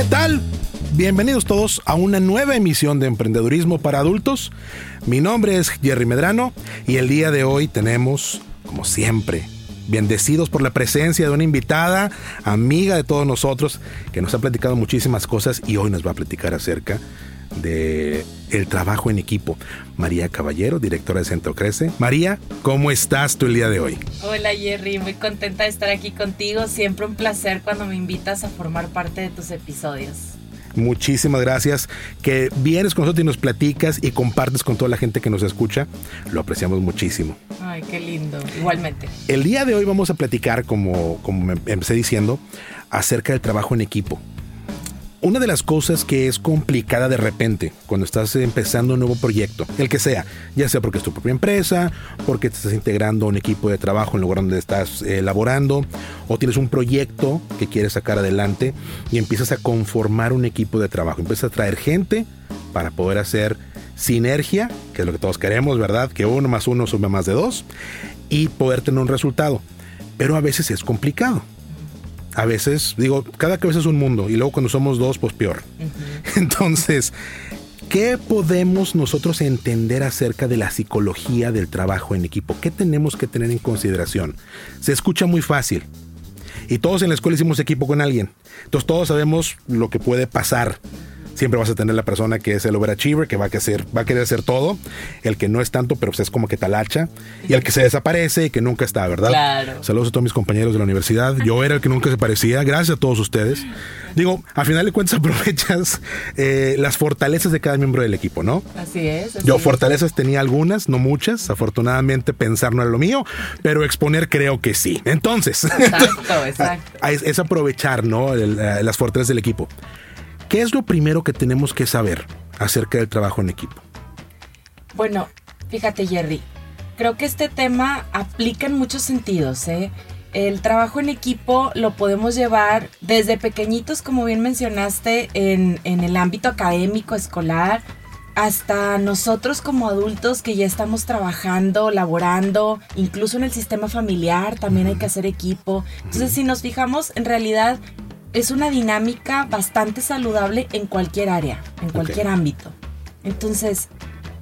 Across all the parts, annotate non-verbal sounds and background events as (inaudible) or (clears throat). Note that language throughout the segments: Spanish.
¿Qué tal? Bienvenidos todos a una nueva emisión de Emprendedurismo para Adultos. Mi nombre es Jerry Medrano y el día de hoy tenemos, como siempre, bendecidos por la presencia de una invitada, amiga de todos nosotros, que nos ha platicado muchísimas cosas y hoy nos va a platicar acerca de el trabajo en equipo. María Caballero, directora de Centro Crece. María, ¿cómo estás tú el día de hoy? Hola Jerry, muy contenta de estar aquí contigo. Siempre un placer cuando me invitas a formar parte de tus episodios. Muchísimas gracias que vienes con nosotros y nos platicas y compartes con toda la gente que nos escucha. Lo apreciamos muchísimo. Ay, qué lindo. Igualmente. El día de hoy vamos a platicar, como, como me empecé diciendo, acerca del trabajo en equipo. Una de las cosas que es complicada de repente cuando estás empezando un nuevo proyecto, el que sea, ya sea porque es tu propia empresa, porque te estás integrando a un equipo de trabajo en lugar donde estás elaborando, o tienes un proyecto que quieres sacar adelante y empiezas a conformar un equipo de trabajo, empiezas a traer gente para poder hacer sinergia, que es lo que todos queremos, ¿verdad? Que uno más uno sube más de dos, y poder tener un resultado. Pero a veces es complicado a veces, digo, cada cabeza es un mundo y luego cuando somos dos, pues peor. (laughs) Entonces, ¿qué podemos nosotros entender acerca de la psicología del trabajo en equipo? ¿Qué tenemos que tener en consideración? Se escucha muy fácil. Y todos en la escuela hicimos equipo con alguien. Entonces todos sabemos lo que puede pasar siempre vas a tener la persona que es el overachiever, que va a, hacer, va a querer hacer todo, el que no es tanto, pero pues es como que talacha, y el que se desaparece y que nunca está, ¿verdad? Claro. Saludos a todos mis compañeros de la universidad. Yo era el que nunca se parecía, gracias a todos ustedes. Digo, al final de cuentas (laughs) aprovechas eh, las fortalezas de cada miembro del equipo, ¿no? Así es. Yo fortalezas tenía algunas, no muchas. Afortunadamente pensar no era lo mío, pero exponer creo que sí. Entonces, exacto, (laughs) exacto. Es, aprovechar, ¿no? Eh, las fortalezas del equipo. ¿Qué es lo primero que tenemos que saber acerca del trabajo en equipo? Bueno, fíjate Jerry, creo que este tema aplica en muchos sentidos. ¿eh? El trabajo en equipo lo podemos llevar desde pequeñitos, como bien mencionaste, en, en el ámbito académico, escolar, hasta nosotros como adultos que ya estamos trabajando, laborando, incluso en el sistema familiar también hay que hacer equipo. Entonces, si nos fijamos, en realidad es una dinámica bastante saludable en cualquier área, en cualquier ámbito. Entonces,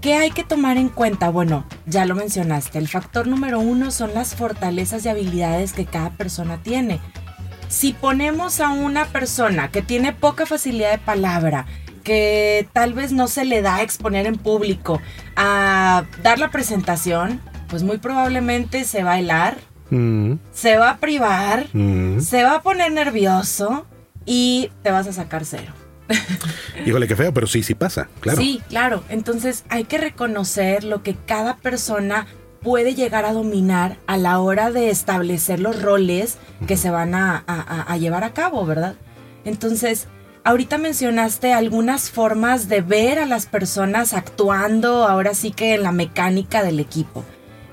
¿qué hay que tomar en cuenta? Bueno, ya lo mencionaste, el factor número uno son las fortalezas y habilidades que cada persona tiene. Si ponemos a una persona que tiene poca facilidad de palabra, que tal vez no se le da a exponer en público, a dar la presentación, pues muy probablemente se va a helar, Mm. Se va a privar, mm. se va a poner nervioso y te vas a sacar cero. (laughs) Híjole, qué feo, pero sí, sí pasa, claro. Sí, claro. Entonces hay que reconocer lo que cada persona puede llegar a dominar a la hora de establecer los roles que se van a, a, llevar a cabo, ¿verdad? Entonces, ahorita mencionaste algunas formas de ver a las personas actuando ahora sí que en la mecánica del equipo.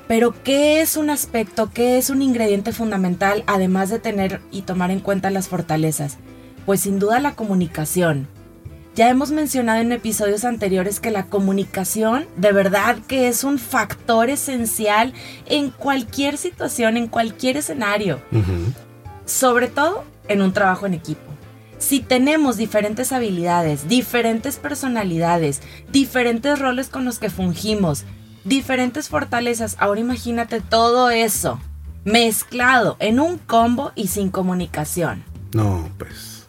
Pero ¿qué es un aspecto, qué es un ingrediente fundamental además de tener y tomar en cuenta las fortalezas? Pues sin duda la comunicación. Ya hemos mencionado en episodios anteriores que la comunicación de verdad que es un factor esencial en cualquier situación, en cualquier escenario. Sobre todo en un trabajo en equipo. Si tenemos diferentes habilidades, diferentes personalidades, diferentes roles con los que fungimos, diferentes fortalezas. Ahora imagínate todo eso mezclado en un combo y sin comunicación. No, pues.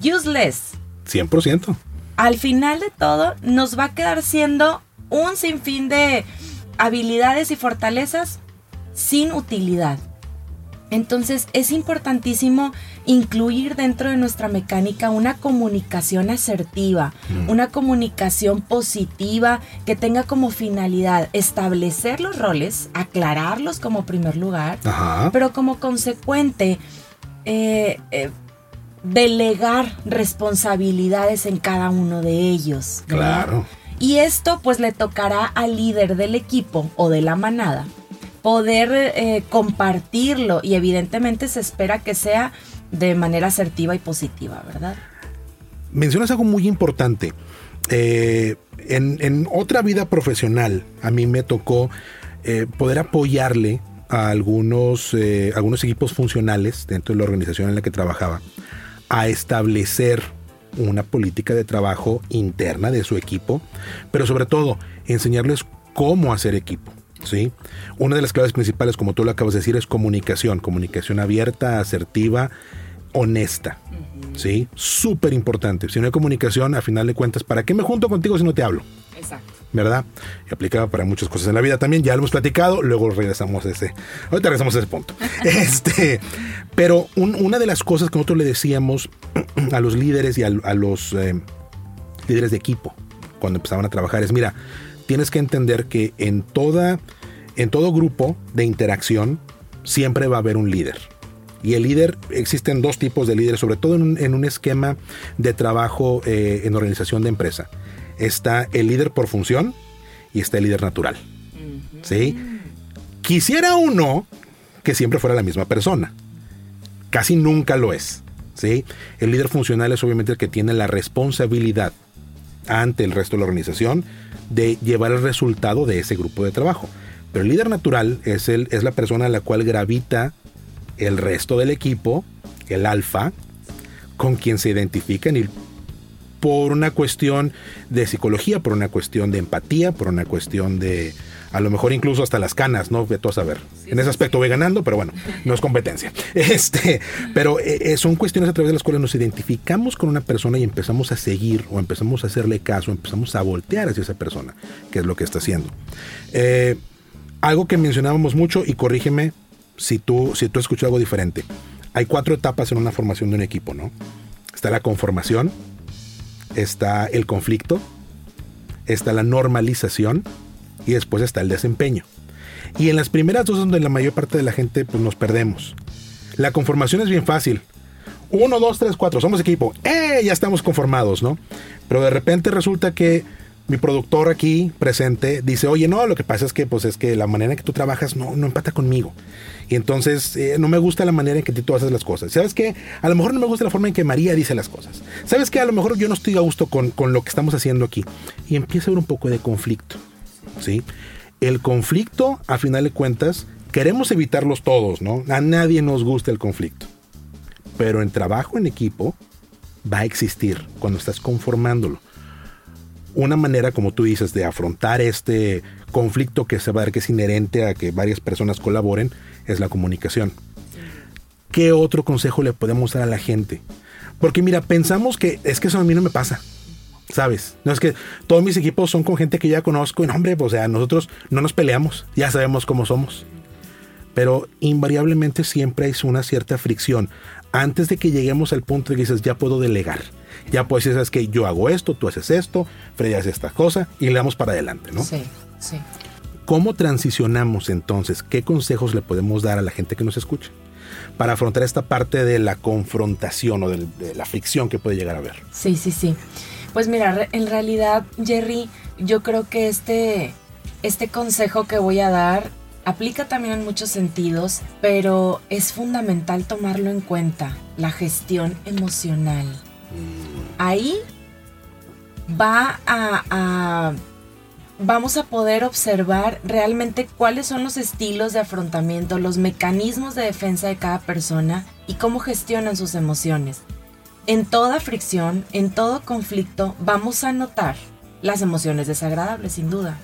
Useless. 100%. Al final de todo, nos va a quedar siendo un sinfín de habilidades y fortalezas sin utilidad. Entonces es importantísimo incluir dentro de nuestra mecánica una comunicación asertiva, mm. una comunicación positiva que tenga como finalidad establecer los roles, aclararlos como primer lugar, pero como consecuente, eh, eh, delegar responsabilidades en cada uno de ellos. Claro. Y esto pues le tocará al líder del equipo o de la manada poder eh, compartirlo y evidentemente se espera que sea de manera asertiva y positiva, ¿verdad? Mencionas algo muy importante. Eh, en, otra vida profesional a mí me tocó eh, poder apoyarle a algunos, algunos equipos funcionales dentro de la organización en la que trabajaba a establecer una política de trabajo interna de su equipo, pero sobre todo enseñarles cómo hacer equipo. ¿Sí? Una de las claves principales, como tú lo acabas de decir, es comunicación, comunicación abierta, asertiva, honesta. ¿sí? Súper importante. Si no hay comunicación, a final de cuentas, ¿para qué me junto contigo si no te hablo? Exacto. ¿Verdad? Y aplicaba para muchas cosas en la vida también, ya lo hemos platicado, luego regresamos a ese, ahorita regresamos a ese punto. (laughs) este, pero una de las cosas que nosotros le decíamos (clears throat) a los líderes y a, los eh, líderes de equipo cuando empezaban a trabajar es, mira, tienes que entender que en, toda, en todo grupo de interacción siempre va a haber un líder. Y el líder, existen dos tipos de líderes, sobre todo en un, esquema de trabajo eh, en organización de empresa. Está el líder por función y está el líder natural. ¿Sí? Quisiera uno que siempre fuera la misma persona. Casi nunca lo es. ¿sí? El líder funcional es obviamente el que tiene la responsabilidad ante el resto de la organización de llevar el resultado de ese grupo de trabajo. Pero el líder natural es, el, es la persona a la cual gravita el resto del equipo, el alfa, con quien se identifican y por una cuestión de psicología, por una cuestión de empatía, por una cuestión de, a lo mejor incluso hasta las canas, ¿no? De todo saber. en ese aspecto voy ganando, pero bueno, no es competencia. (laughs) Este, pero eh, eh, son cuestiones a través de las cuales nos identificamos con una persona y empezamos a seguir o empezamos a hacerle caso, empezamos a voltear hacia esa persona, que es lo que está haciendo. Eh, algo que mencionábamos mucho, y corrígeme si tú, si tú escuchado algo diferente. Hay cuatro etapas en una formación de un equipo, ¿no? Está la conformación, está el conflicto, está la normalización, y después está el desempeño. Y en las primeras dos es donde la mayor parte de la gente pues, nos perdemos. La conformación es bien fácil. Uno, dos, tres, cuatro, somos equipo. ¡Eh! Ya estamos conformados, ¿no? Pero de repente resulta que mi productor aquí presente dice, oye, no, lo que pasa es que, pues, es que la manera en que tú trabajas no, no empata conmigo. Y entonces eh, no me gusta la manera en que tú haces las cosas. ¿Sabes qué? A lo mejor no me gusta la forma en que María dice las cosas. ¿Sabes qué? A lo mejor yo no estoy a gusto con, con lo que estamos haciendo aquí. Y empieza a haber un poco de conflicto. ¿Sí? El conflicto, a final de cuentas, queremos evitarlos todos, ¿no? A nadie nos gusta el conflicto. Pero en trabajo en equipo va a existir cuando estás conformándolo. Una manera, como tú dices, de afrontar este conflicto que se va a dar, que es inherente a que varias personas colaboren, es la comunicación. ¿Qué otro consejo le podemos dar a la gente? Porque mira, pensamos que es que eso a mí no me pasa. ¿Sabes? No es que todos mis equipos son con gente que ya conozco y no, hombre, o sea, nosotros no nos peleamos, ya sabemos cómo somos. Pero invariablemente siempre es una cierta fricción. Antes de que lleguemos al punto de que dices, ya puedo delegar. Ya puedes decir, sabes que yo hago esto, tú haces esto, Freddy hace esta cosa y le damos para adelante, ¿no? Sí, sí. ¿Cómo transicionamos entonces? ¿Qué consejos le podemos dar a la gente que nos escucha? para afrontar esta parte de la confrontación o de, de la fricción que puede llegar a haber. Sí, sí, sí. Pues mira, en realidad, Jerry, yo creo que este, este consejo que voy a dar aplica también en muchos sentidos, pero es fundamental tomarlo en cuenta, la gestión emocional. Ahí va a, vamos a poder observar realmente cuáles son los estilos de afrontamiento, los mecanismos de defensa de cada persona y cómo gestionan sus emociones. En toda fricción, en todo conflicto, vamos a notar las emociones desagradables, sin duda.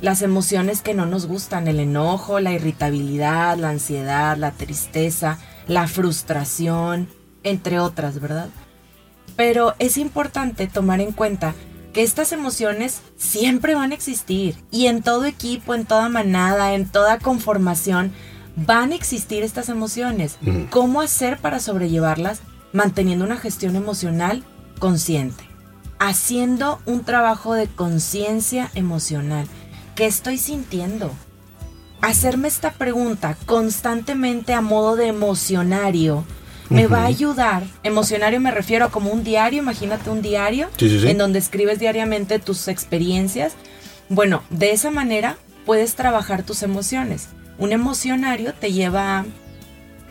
Las emociones que no nos gustan, el enojo, la irritabilidad, la ansiedad, la tristeza, la frustración, entre otras, ¿verdad? Pero es importante tomar en cuenta que estas emociones siempre van a existir y en todo equipo, en toda manada, en toda conformación, van a existir estas emociones. ¿Cómo hacer para sobrellevarlas? Manteniendo una gestión emocional consciente, haciendo un trabajo de conciencia emocional. ¿Qué estoy sintiendo? Hacerme esta pregunta constantemente a modo de emocionario me va a ayudar. Emocionario me refiero a como un diario, imagínate un diario en donde escribes diariamente tus experiencias. Bueno, de esa manera puedes trabajar tus emociones. Un emocionario te lleva a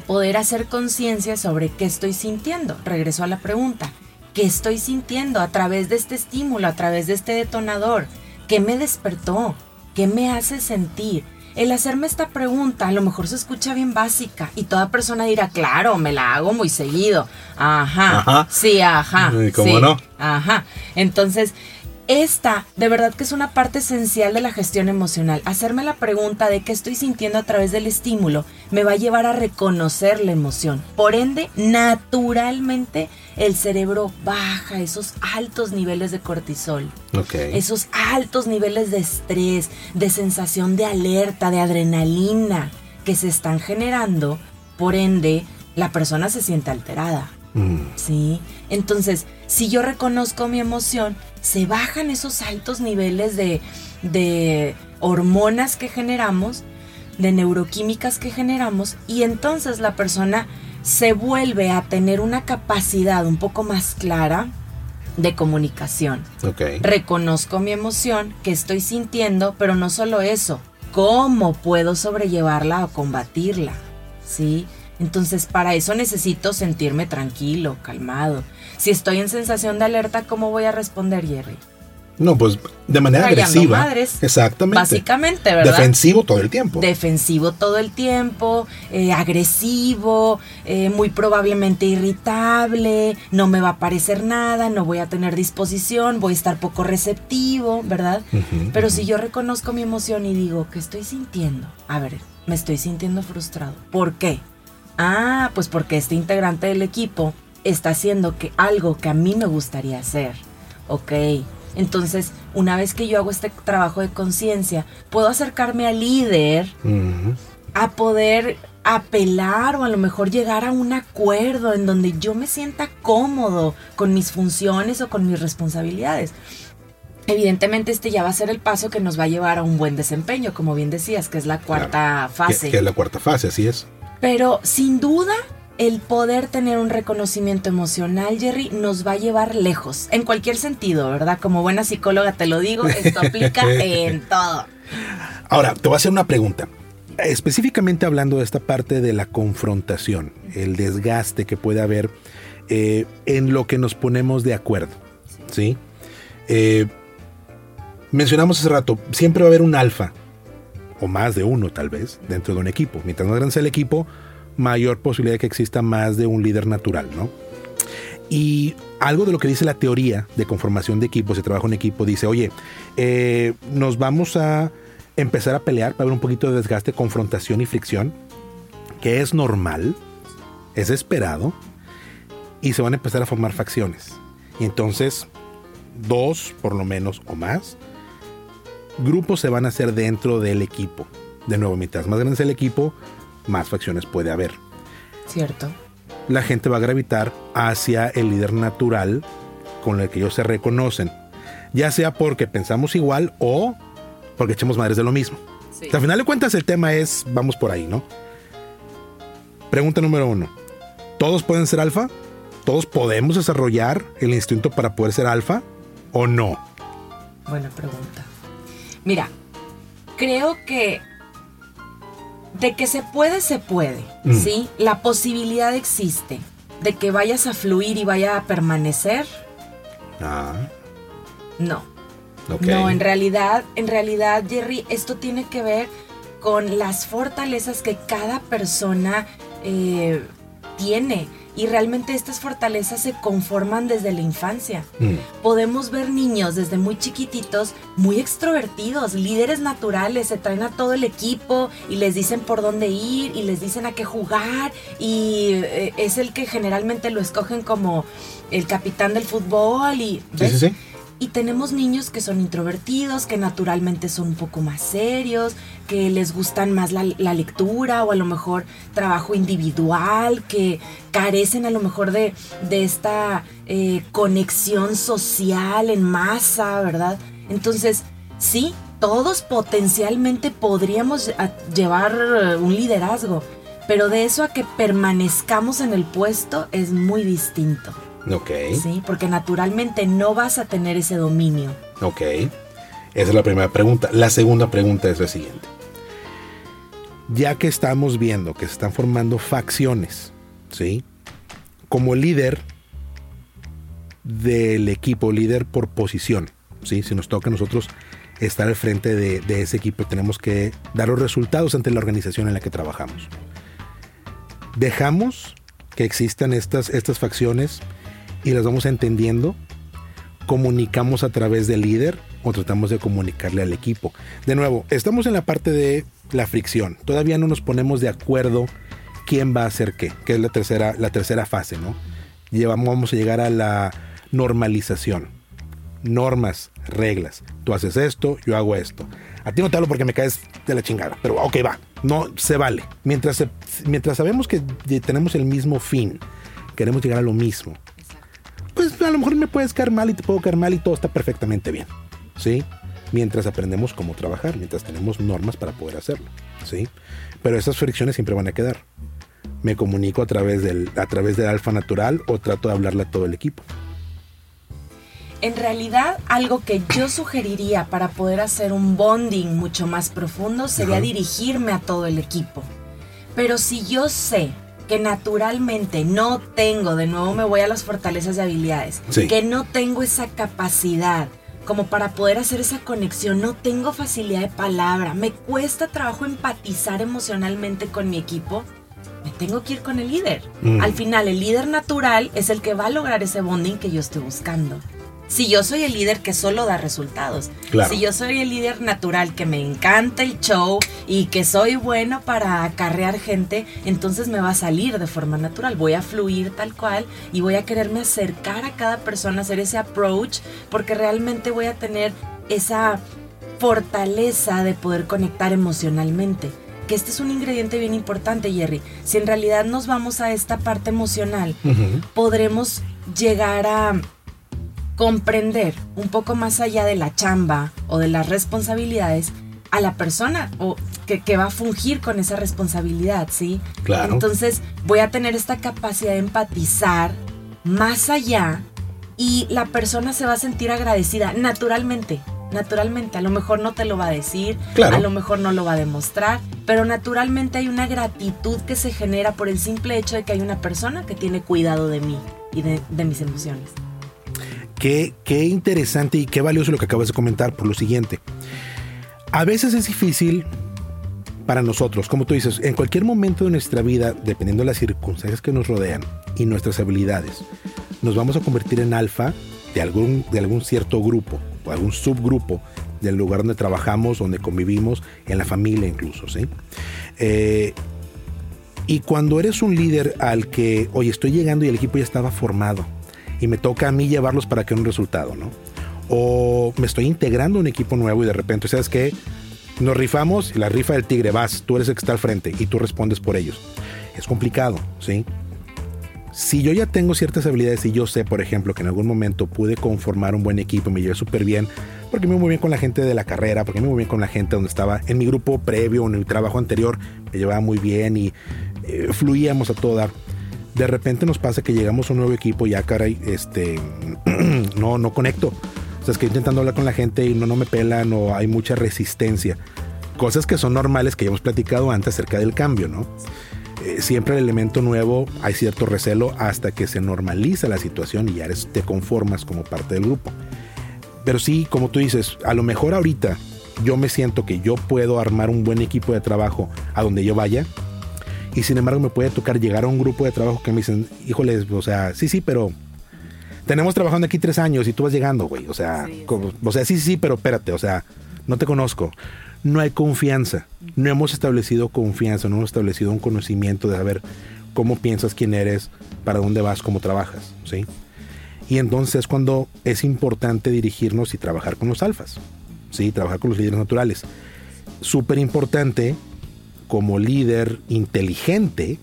poder hacer conciencia sobre qué estoy sintiendo. Regreso a la pregunta. ¿Qué estoy sintiendo a través de este estímulo, a través de este detonador? ¿Qué me despertó? ¿Qué me hace sentir? El hacerme esta pregunta a lo mejor se escucha bien básica y toda persona dirá, claro, me la hago muy seguido. Ajá. Sí, ajá. ¿Cómo no? Ajá. Entonces, esta, de verdad que es una parte esencial de la gestión emocional. Hacerme la pregunta de qué estoy sintiendo a través del estímulo me va a llevar a reconocer la emoción. Por ende, naturalmente, el cerebro baja esos altos niveles de cortisol. Esos altos niveles de estrés, de sensación de alerta, de adrenalina que se están generando. Por ende, la persona se siente alterada. Mm. ¿Sí? Entonces, si yo reconozco mi emoción, se bajan esos altos niveles de, de hormonas que generamos, de neuroquímicas que generamos, y entonces la persona se vuelve a tener una capacidad un poco más clara de comunicación. Reconozco mi emoción que estoy sintiendo, pero no solo eso, cómo puedo sobrellevarla o combatirla. ¿Sí? Entonces, para eso necesito sentirme tranquilo, calmado. Si estoy en sensación de alerta, ¿cómo voy a responder, Jerry? No, pues de manera agresiva. Madres, Exactamente. Básicamente, ¿verdad? Defensivo todo el tiempo. Defensivo todo el tiempo, eh, agresivo, eh, muy probablemente irritable, no me va a parecer nada, no voy a tener disposición, voy a estar poco receptivo, ¿verdad? Pero si yo reconozco mi emoción y digo, ¿qué estoy sintiendo? A ver, me estoy sintiendo frustrado. ¿Por qué? Ah, pues porque este integrante del equipo está haciendo que algo que a mí me gustaría hacer. Ok. Entonces, una vez que yo hago este trabajo de conciencia, puedo acercarme al líder a poder apelar o a lo mejor llegar a un acuerdo en donde yo me sienta cómodo con mis funciones o con mis responsabilidades. Evidentemente este ya va a ser el paso que nos va a llevar a un buen desempeño, como bien decías, que es la cuarta fase. que, es la cuarta fase, así es. Pero sin duda, el poder tener un reconocimiento emocional, Jerry, nos va a llevar lejos, en cualquier sentido, ¿verdad? Como buena psicóloga te lo digo, esto aplica (laughs) en todo. Ahora, te voy a hacer una pregunta. Específicamente hablando de esta parte de la confrontación, el desgaste que puede haber eh, en lo que nos ponemos de acuerdo, ¿sí? Eh, mencionamos hace rato, siempre va a haber un alfa, o más de uno tal vez, dentro de un equipo. Mientras más grande el equipo, mayor posibilidad de que exista más de un líder natural, ¿no? Y algo de lo que dice la teoría de conformación de equipos, de trabajo en equipo, dice, oye, eh, nos vamos a empezar a pelear para haber un poquito de desgaste, confrontación y fricción, que es normal, es esperado, y se van a empezar a formar facciones. Y entonces, dos por lo menos o más, grupos se van a hacer dentro del equipo. De nuevo, mientras más grande es el equipo, más facciones puede haber. Cierto. La gente va a gravitar hacia el líder natural con el que ellos se reconocen. Ya sea porque pensamos igual o porque echemos madres de lo mismo. al final de cuentas el tema es, vamos por ahí, ¿no? Pregunta número uno. ¿Todos pueden ser alfa? ¿Todos podemos desarrollar el instinto para poder ser alfa o no? Buena pregunta. Mira, creo que de que se puede, se puede, mm. ¿sí? La posibilidad existe de que vayas a fluir y vaya a permanecer. Ah. No. No, en realidad, en realidad, Jerry, esto tiene que ver con las fortalezas que cada persona eh, tiene y realmente estas fortalezas se conforman desde la infancia. Mm. Podemos ver niños desde muy chiquititos, muy extrovertidos, líderes naturales, se traen a todo el equipo y les dicen por dónde ir y les dicen a qué jugar y eh, es el que generalmente lo escogen como el capitán del fútbol y... Sí, sí, sí. Y tenemos niños que son introvertidos, que naturalmente son un poco más serios, que les gustan más la, lectura o a lo mejor trabajo individual, que carecen a lo mejor de, esta eh, conexión social en masa, ¿verdad? Entonces, sí, todos potencialmente podríamos llevar un liderazgo, pero de eso a que permanezcamos en el puesto es muy distinto. Ok. Sí, porque naturalmente no vas a tener ese dominio. Ok. Esa es la primera pregunta. La segunda pregunta es la siguiente. Ya que estamos viendo que se están formando facciones, ¿sí? Como líder del equipo, líder por posición, ¿sí? Si nos toca a nosotros estar al frente de, de ese equipo, tenemos que dar los resultados ante la organización en la que trabajamos. Dejamos que existan estas, estas facciones y las vamos entendiendo, comunicamos a través del líder o tratamos de comunicarle al equipo. De nuevo, estamos en la parte de la fricción. Todavía no nos ponemos de acuerdo quién va a hacer qué, que es la tercera, la tercera fase, ¿no? Llevamos, vamos a llegar a la normalización. Normas, reglas. Tú haces esto, yo hago esto. A ti no te hablo porque me caes de la chingada, pero ok, va. No se vale. Mientras, mientras sabemos que tenemos el mismo fin, queremos llegar a lo mismo, a lo mejor me puedes caer mal y te puedo caer mal y todo está perfectamente bien. ¿Sí? Mientras aprendemos cómo trabajar, mientras tenemos normas para poder hacerlo. ¿Sí? Pero esas fricciones siempre van a quedar. Me comunico a través del, a través del alfa natural o trato de hablarle a todo el equipo. En realidad, algo que yo sugeriría para poder hacer un bonding mucho más profundo sería dirigirme a todo el equipo. Pero si yo sé que naturalmente no tengo, de nuevo me voy a las fortalezas y habilidades, que no tengo esa capacidad como para poder hacer esa conexión, no tengo facilidad de palabra, me cuesta trabajo empatizar emocionalmente con mi equipo, me tengo que ir con el líder. Mm. Al final, el líder natural es el que va a lograr ese bonding que yo estoy buscando. Si yo soy el líder que solo da resultados, si yo soy el líder natural que me encanta el show y que soy bueno para acarrear gente, entonces me va a salir de forma natural, voy a fluir tal cual y voy a quererme acercar a cada persona, hacer ese approach, porque realmente voy a tener esa fortaleza de poder conectar emocionalmente. Que este es un ingrediente bien importante, Jerry. Si en realidad nos vamos a esta parte emocional, podremos llegar a comprender un poco más allá de la chamba o de las responsabilidades a la persona o que, va a fungir con esa responsabilidad, ¿sí? Claro. Entonces voy a tener esta capacidad de empatizar más allá y la persona se va a sentir agradecida naturalmente. Naturalmente, a lo mejor no te lo va a decir, a lo mejor no lo va a demostrar, pero naturalmente hay una gratitud que se genera por el simple hecho de que hay una persona que tiene cuidado de mí y de mis emociones. Qué, interesante y qué valioso lo que acabas de comentar por lo siguiente. A veces es difícil para nosotros, como tú dices, en cualquier momento de nuestra vida, dependiendo de las circunstancias que nos rodean y nuestras habilidades, nos vamos a convertir en alfa de algún, de algún cierto grupo o algún subgrupo del lugar donde trabajamos, donde convivimos, en la familia incluso, ¿sí? Eh, y cuando eres un líder al que, oye, estoy llegando y el equipo ya estaba formado, y me toca a mí llevarlos para que un resultado, ¿no? O me estoy integrando a un equipo nuevo y de repente, ¿sabes qué? Nos rifamos y la rifa del tigre, vas, tú eres el que está al frente y tú respondes por ellos. Es complicado, ¿sí? Si yo ya tengo ciertas habilidades y yo sé, por ejemplo, que en algún momento pude conformar un buen equipo, me llevé súper bien, porque me voy muy bien con la gente de la carrera, porque me voy muy bien con la gente donde estaba en mi grupo previo, en mi trabajo anterior, me llevaba muy bien y eh, fluíamos a todo dar de repente nos pasa que llegamos a un nuevo equipo, ya caray, este, (clears throat) no, no conecto. O sea, es que intentando hablar con la gente y no, no me pelan o hay mucha resistencia. Cosas que son normales que ya hemos platicado antes acerca del cambio, ¿no? Eh, siempre el elemento nuevo hay cierto recelo hasta que se normaliza la situación y ya eres, te conformas como parte del grupo. Pero sí, como tú dices, a lo mejor ahorita yo me siento que yo puedo armar un buen equipo de trabajo a donde yo vaya, y sin embargo me puede tocar llegar a un grupo de trabajo que me dicen, híjoles, o sea, sí, sí, pero tenemos trabajando aquí tres años y tú vas llegando, güey. O sea, o sea, sí, sí, pero espérate, o sea, no te conozco. No hay confianza. No hemos establecido confianza, no hemos establecido un conocimiento de saber cómo piensas, quién eres, para dónde vas, cómo trabajas, ¿sí? Y entonces cuando es importante dirigirnos y trabajar con los alfas, ¿sí? Trabajar con los líderes naturales. Súper importante como líder inteligente,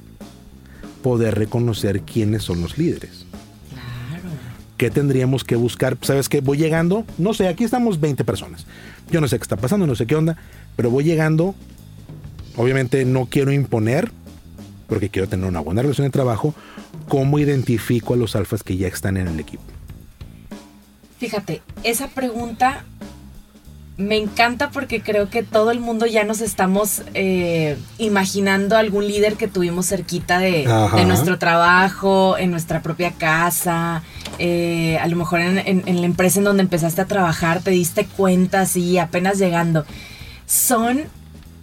poder reconocer quiénes son los líderes. Claro. ¿Qué tendríamos que buscar? ¿Sabes qué? Voy llegando, no sé, aquí estamos 20 personas. Yo no sé qué está pasando, no sé qué onda, pero voy llegando. Obviamente no quiero imponer, porque quiero tener una buena relación de trabajo, ¿cómo identifico a los alfas que ya están en el equipo? Fíjate, esa pregunta me encanta porque creo que todo el mundo ya nos estamos eh, imaginando algún líder que tuvimos cerquita de, nuestro trabajo, en nuestra propia casa, eh, a lo mejor en, la empresa en donde empezaste a trabajar, te diste cuenta así, apenas llegando. Son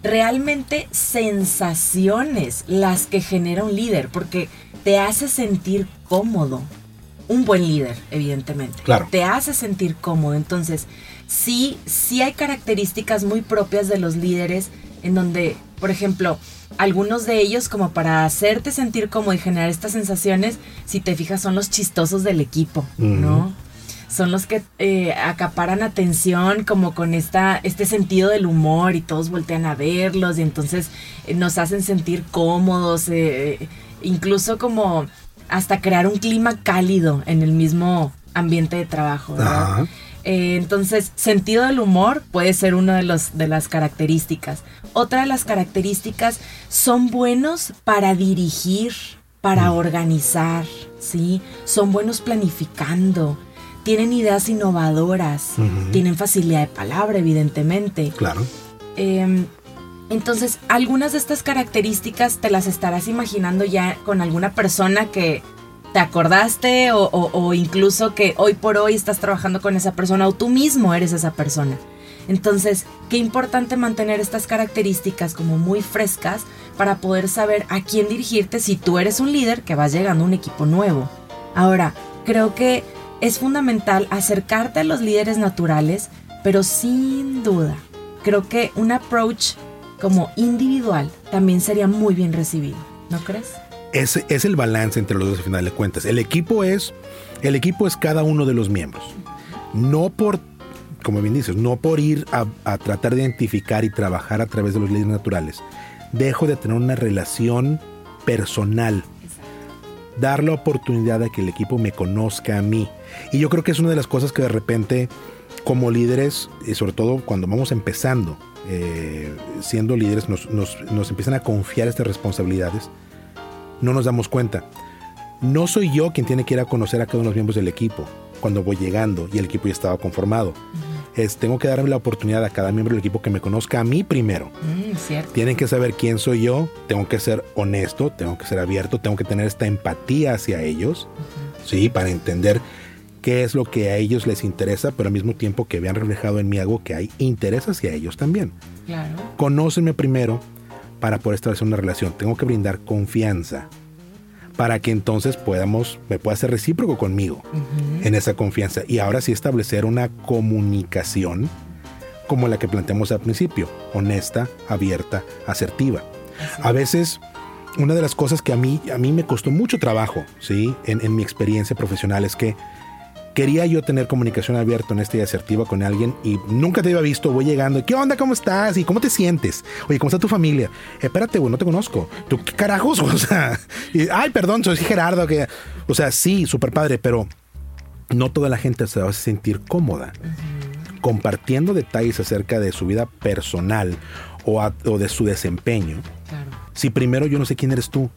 realmente sensaciones las que genera un líder, porque te hace sentir cómodo. Un buen líder, evidentemente. Claro. Te hace sentir cómodo. Entonces, sí, sí hay características muy propias de los líderes en donde, por ejemplo, algunos de ellos como para hacerte sentir cómodo y generar estas sensaciones, si te fijas, son los chistosos del equipo, ¿no? son los que eh, acaparan atención como con esta, este sentido del humor y todos voltean a verlos y entonces eh, nos hacen sentir cómodos, eh, incluso como hasta crear un clima cálido en el mismo ambiente de trabajo. entonces, sentido del humor puede ser una de, los, de las características. Otra de las características son buenos para dirigir, para mm. organizar, ¿sí? Son buenos planificando, tienen ideas innovadoras, tienen facilidad de palabra, evidentemente. Claro. Em, entonces, algunas de estas características te las estarás imaginando ya con alguna persona que te acordaste o, incluso que hoy por hoy estás trabajando con esa persona o tú mismo eres esa persona. Entonces, qué importante mantener estas características como muy frescas para poder saber a quién dirigirte si tú eres un líder que vas llegando a un equipo nuevo. Ahora, creo que es fundamental acercarte a los líderes naturales, pero sin duda, creo que un approach como individual también sería muy bien recibido, ¿no crees? Es, es el balance entre los dos al final de cuentas. El equipo es, el equipo es cada uno de los miembros. No por, como bien dices, no por ir a, a tratar de identificar y trabajar a través de los líderes naturales. Dejo de tener una relación personal dar la oportunidad de que el equipo me conozca a mí. Y yo creo que es una de las cosas que de repente, como líderes, y sobre todo cuando vamos empezando, eh, siendo líderes, nos, nos empiezan a confiar estas responsabilidades, no nos damos cuenta. No soy yo quien tiene que ir a conocer a cada uno de los miembros del equipo cuando voy llegando y el equipo ya estaba conformado es tengo que darle la oportunidad a cada miembro del equipo que me conozca a mí primero. Mm, Tienen que saber quién soy yo, tengo que ser honesto, tengo que ser abierto, tengo que tener esta empatía hacia ellos, sí, para entender qué es lo que a ellos les interesa, pero al mismo tiempo que vean reflejado en mí algo que hay interés hacia ellos también. Claro. Conócenme primero para poder establecer una relación. Tengo que brindar confianza para que entonces podamos, me pueda ser recíproco conmigo en esa confianza. Y ahora sí establecer una comunicación como la que planteamos al principio, honesta, abierta, asertiva. A veces, una de las cosas que a mí, a mí me costó mucho trabajo, ¿sí? En, en mi experiencia profesional es que quería yo tener comunicación abierta, honesta y asertiva con alguien y nunca te había visto, voy llegando, ¿qué onda? ¿Cómo estás? ¿Y cómo te sientes? Oye, ¿cómo está tu familia? espérate, güey, no te conozco. ¿Tú qué carajos? (laughs) O sea, ay, perdón, soy Gerardo. Que, o sea, sí, súper padre, pero no toda la gente se va a sentir cómoda compartiendo detalles acerca de su vida personal o, o de su desempeño. Claro. Si primero yo no sé quién eres tú,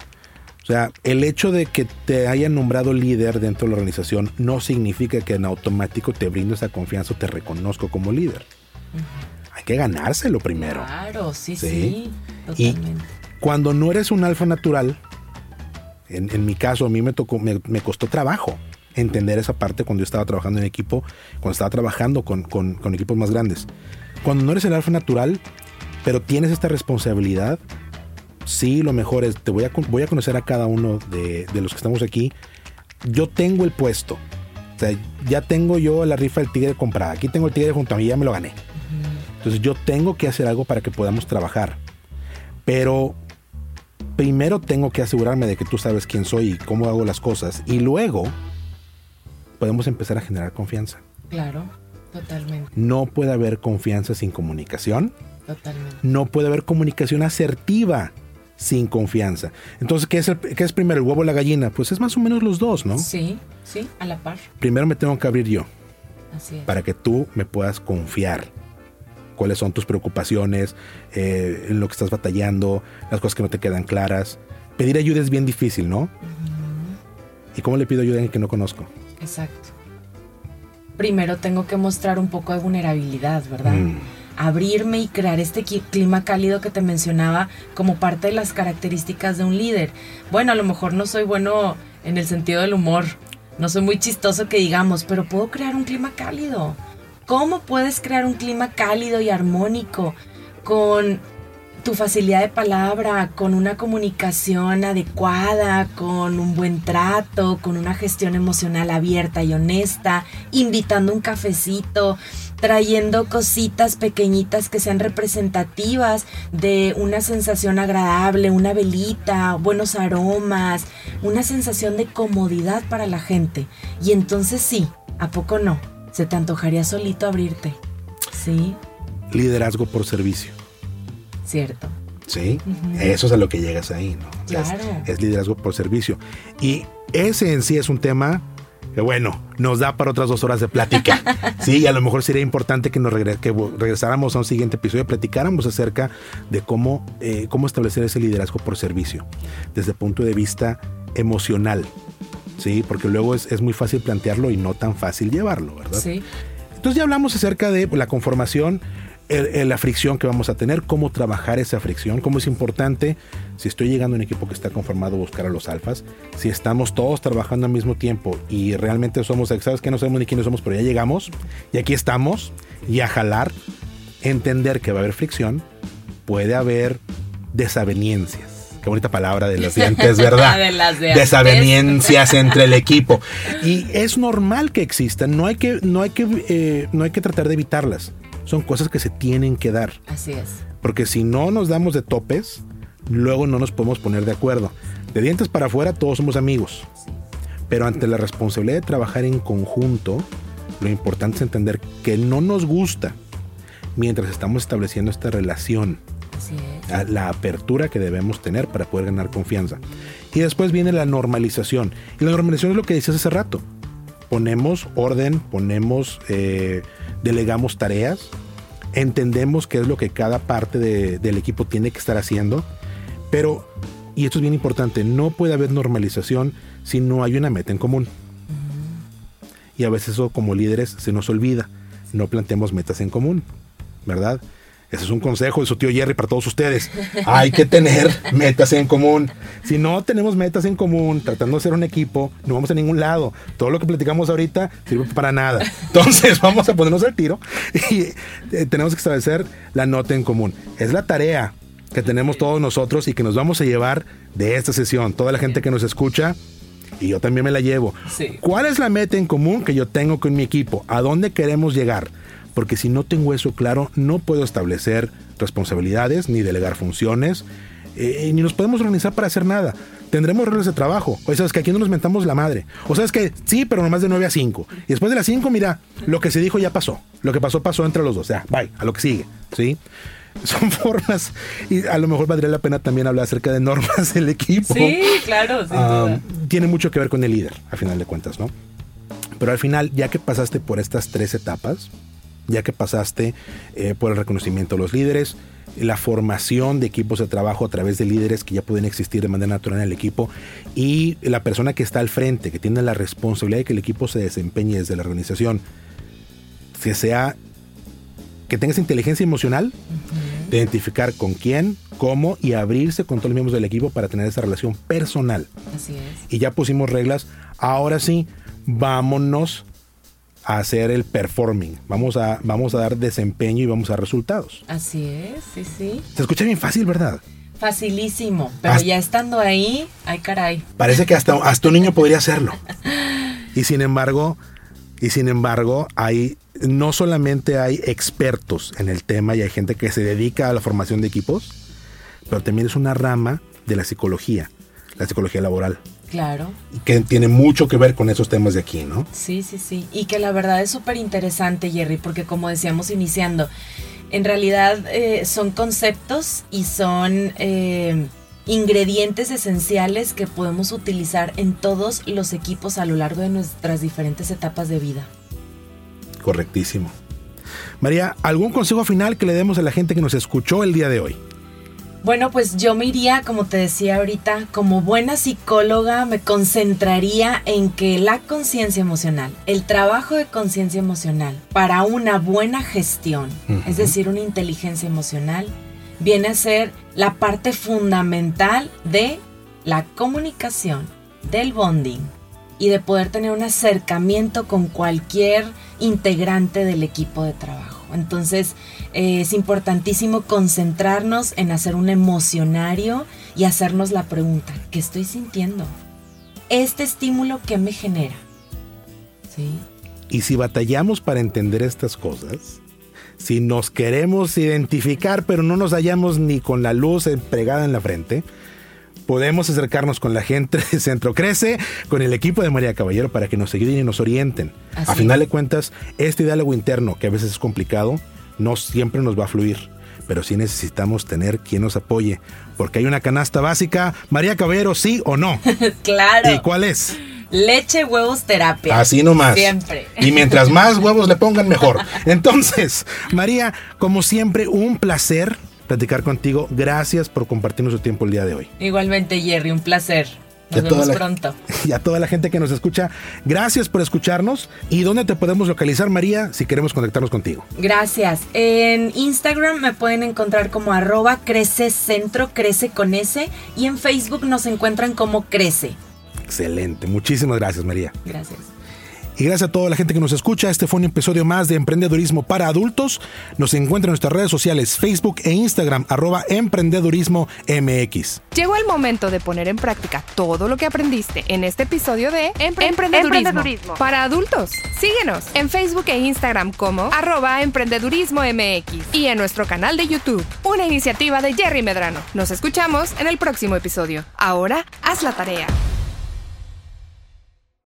o sea, el hecho de que te hayan nombrado líder dentro de la organización no significa que en automático te brindo esa confianza o te reconozco como líder. Hay que ganárselo primero. Claro, sí, sí. y cuando no eres un alfa natural, en, mi caso a mí me tocó, me, costó trabajo entender esa parte cuando yo estaba trabajando en equipo, cuando estaba trabajando con, con equipos más grandes. Cuando no eres el alfa natural, pero tienes esta responsabilidad, sí, lo mejor es, te voy a, voy a conocer a cada uno de, los que estamos aquí. Yo tengo el puesto. O sea, ya tengo yo la rifa del tigre comprada. Aquí tengo el tigre junto a mí, ya me lo gané. Entonces yo tengo que hacer algo para que podamos trabajar. Pero primero tengo que asegurarme de que tú sabes quién soy y cómo hago las cosas. Y luego podemos empezar a generar confianza. Claro, totalmente. No puede haber confianza sin comunicación. Totalmente. No puede haber comunicación asertiva sin confianza. Entonces, ¿qué es, ¿qué es primero, el huevo o la gallina? Pues es más o menos los dos, ¿no? Sí, sí, a la par. Primero me tengo que abrir yo. Así es. Para que tú me puedas confiar. Cuáles son tus preocupaciones, eh, en lo que estás batallando, las cosas que no te quedan claras. Pedir ayuda es bien difícil, ¿no? ¿Y cómo le pido ayuda a alguien que no conozco? Exacto. Primero tengo que mostrar un poco de vulnerabilidad, ¿verdad? Mm. Abrirme y crear este clima cálido que te mencionaba como parte de las características de un líder. Bueno, a lo mejor no soy bueno en el sentido del humor, no soy muy chistoso que digamos, pero puedo crear un clima cálido. ¿Cómo puedes crear un clima cálido y armónico con tu facilidad de palabra, con una comunicación adecuada, con un buen trato, con una gestión emocional abierta y honesta, invitando un cafecito, trayendo cositas pequeñitas que sean representativas de una sensación agradable, una velita, buenos aromas, una sensación de comodidad para la gente. Y entonces sí, ¿a poco no? Se te antojaría solito abrirte. Sí, Liderazgo por servicio. cierto. Sí, eso es a lo que llegas ahí, ¿no? O sea, es- Claro. es, liderazgo por servicio. Y ese en sí es un tema que, bueno, nos da para otras dos horas de plática. (laughs) sí, y a lo mejor sería importante que nos que regresáramos a un siguiente episodio, platicáramos acerca de cómo, eh, cómo establecer ese liderazgo por servicio, desde el punto de vista emocional. Sí, porque luego es, es muy fácil plantearlo y no tan fácil llevarlo, ¿verdad? Sí. Entonces ya hablamos acerca de la conformación, el- el- la fricción que vamos a tener, cómo trabajar esa fricción, cómo es importante, si estoy llegando a un equipo que está conformado, buscar a los alfas, si estamos todos trabajando al mismo tiempo y realmente somos, sabes que no sabemos ni quiénes somos, pero ya llegamos y aquí estamos y a jalar, entender que va a haber fricción, puede haber desavenencias. Qué bonita palabra de las de antes, ¿verdad? (laughs) De las de antes. Desavenencias entre el equipo. Y es normal que existan, no hay que, no hay que, eh, no hay que tratar de evitarlas. Son cosas que se tienen que dar. Así es. Porque si no nos damos de topes, luego no nos podemos poner de acuerdo. De dientes para afuera todos somos amigos. Pero ante la responsabilidad de trabajar en conjunto, lo importante es entender que no nos gusta mientras estamos estableciendo esta relación Así es. la apertura que debemos tener para poder ganar confianza. Y después viene la normalización. Y la normalización es lo que decías hace rato. Ponemos orden, ponemos, eh, delegamos tareas, entendemos qué es lo que cada parte de- del equipo tiene que estar haciendo, pero, y esto es bien importante, no puede haber normalización si no hay una meta en común. Y a veces eso como líderes se nos olvida, no planteamos metas en común, ¿verdad? Ese es un consejo de su tío Jerry para todos ustedes. Hay que tener (laughs) metas en común. Si no tenemos metas en común, tratando de ser un equipo, no vamos a ningún lado. Todo lo que platicamos ahorita sirve para nada. (laughs) Entonces vamos a ponernos al tiro y eh, tenemos que establecer la nota en común. Es la tarea que tenemos todos nosotros y que nos vamos a llevar de esta sesión. Toda la gente que nos escucha y yo también me la llevo. Sí. ¿Cuál es la meta en común que yo tengo con mi equipo? ¿A dónde queremos llegar? Porque si no tengo eso claro, no puedo establecer responsabilidades ni delegar funciones, eh, ni nos podemos organizar para hacer nada. Tendremos reglas de trabajo. O sabes que aquí no nos mentamos la madre. O sabes que sí, pero nomás de 9 a 5. Y después de las 5, mira, lo que se dijo ya pasó. Lo que pasó, pasó entre los dos. Ya, bye, a lo que sigue. ¿Sí? (laughs) Son formas. Y a lo mejor valdría la pena también hablar acerca de normas del equipo. Sí, claro, sin Ah, duda. tiene mucho que ver con el líder, a final de cuentas, ¿no? Pero al final, ya que pasaste por estas tres etapas, ya que pasaste eh, por el reconocimiento de los líderes, la formación de equipos de trabajo a través de líderes que ya pueden existir de manera natural en el equipo y la persona que está al frente, que tiene la responsabilidad de que el equipo se desempeñe desde la organización, que sea, que tenga esa inteligencia emocional de identificar con quién, cómo y abrirse con todos los miembros del equipo para tener esa relación personal. Así es. Y ya pusimos reglas. Ahora sí, vámonos a hacer el performing. Vamos a, vamos a dar desempeño y vamos a resultados. Así es, sí, sí. Se escucha bien fácil, ¿verdad? Facilísimo. Pero Hasta- ya estando ahí, ay caray. Parece que hasta, hasta un niño podría hacerlo. (laughs) Y sin embargo, y sin embargo, hay no solamente hay expertos en el tema y hay gente que se dedica a la formación de equipos, pero también es una rama de la psicología, la psicología laboral, Claro. que tiene mucho que ver con esos temas de aquí, ¿no? Sí, sí, sí. Y que la verdad es súper interesante, Jerry, porque como decíamos iniciando, en realidad eh, son conceptos y son eh, ingredientes esenciales que podemos utilizar en todos los equipos a lo largo de nuestras diferentes etapas de vida. Correctísimo. María, ¿algún consejo final que le demos a la gente que nos escuchó el día de hoy? Bueno, pues yo me iría, como te decía ahorita, como buena psicóloga, me concentraría en que la conciencia emocional, el trabajo de conciencia emocional para una buena gestión, es decir, una inteligencia emocional, viene a ser la parte fundamental de la comunicación, del bonding y de poder tener un acercamiento con cualquier integrante del equipo de trabajo. Entonces eh, es importantísimo concentrarnos en hacer un emocionario y hacernos la pregunta, ¿qué estoy sintiendo? ¿Este estímulo qué me genera? ¿Sí? Y si batallamos para entender estas cosas, si nos queremos identificar pero no nos hallamos ni con la luz pegada en la frente, podemos acercarnos con la gente de Centro Crece, con el equipo de María Caballero para que nos ayuden y nos orienten. a final de cuentas, este diálogo interno, que a veces es complicado, no siempre nos va a fluir. Pero sí necesitamos tener quien nos apoye. Porque hay una canasta básica. María Caballero, ¿sí o no? (laughs) claro. ¿Y cuál es? Leche, huevos, terapia. Así nomás. Siempre. Y mientras más (laughs) huevos le pongan, mejor. Entonces, María, como siempre, un placer platicar contigo. Gracias por compartirnos su tiempo el día de hoy. Igualmente, Jerry, un placer. Nos vemos pronto. (laughs) Y a toda la gente que nos escucha, gracias por escucharnos. ¿Y dónde te podemos localizar, María, si queremos conectarnos contigo? Gracias. En Instagram me pueden encontrar como arroba crece centro, crece con S. Y en Facebook nos encuentran como crece. Excelente. Muchísimas gracias, María. Gracias. Y gracias a toda la gente que nos escucha. Este fue un episodio más de Emprendedurismo para Adultos. Nos encuentra en nuestras redes sociales, Facebook e Instagram, arroba Emprendedurismo MX. Llegó el momento de poner en práctica todo lo que aprendiste en este episodio de Emprendedurismo, para Adultos. Síguenos en Facebook e Instagram como arroba Emprendedurismo MX y en nuestro canal de YouTube, una iniciativa de Jerry Medrano. Nos escuchamos en el próximo episodio. Ahora, haz la tarea.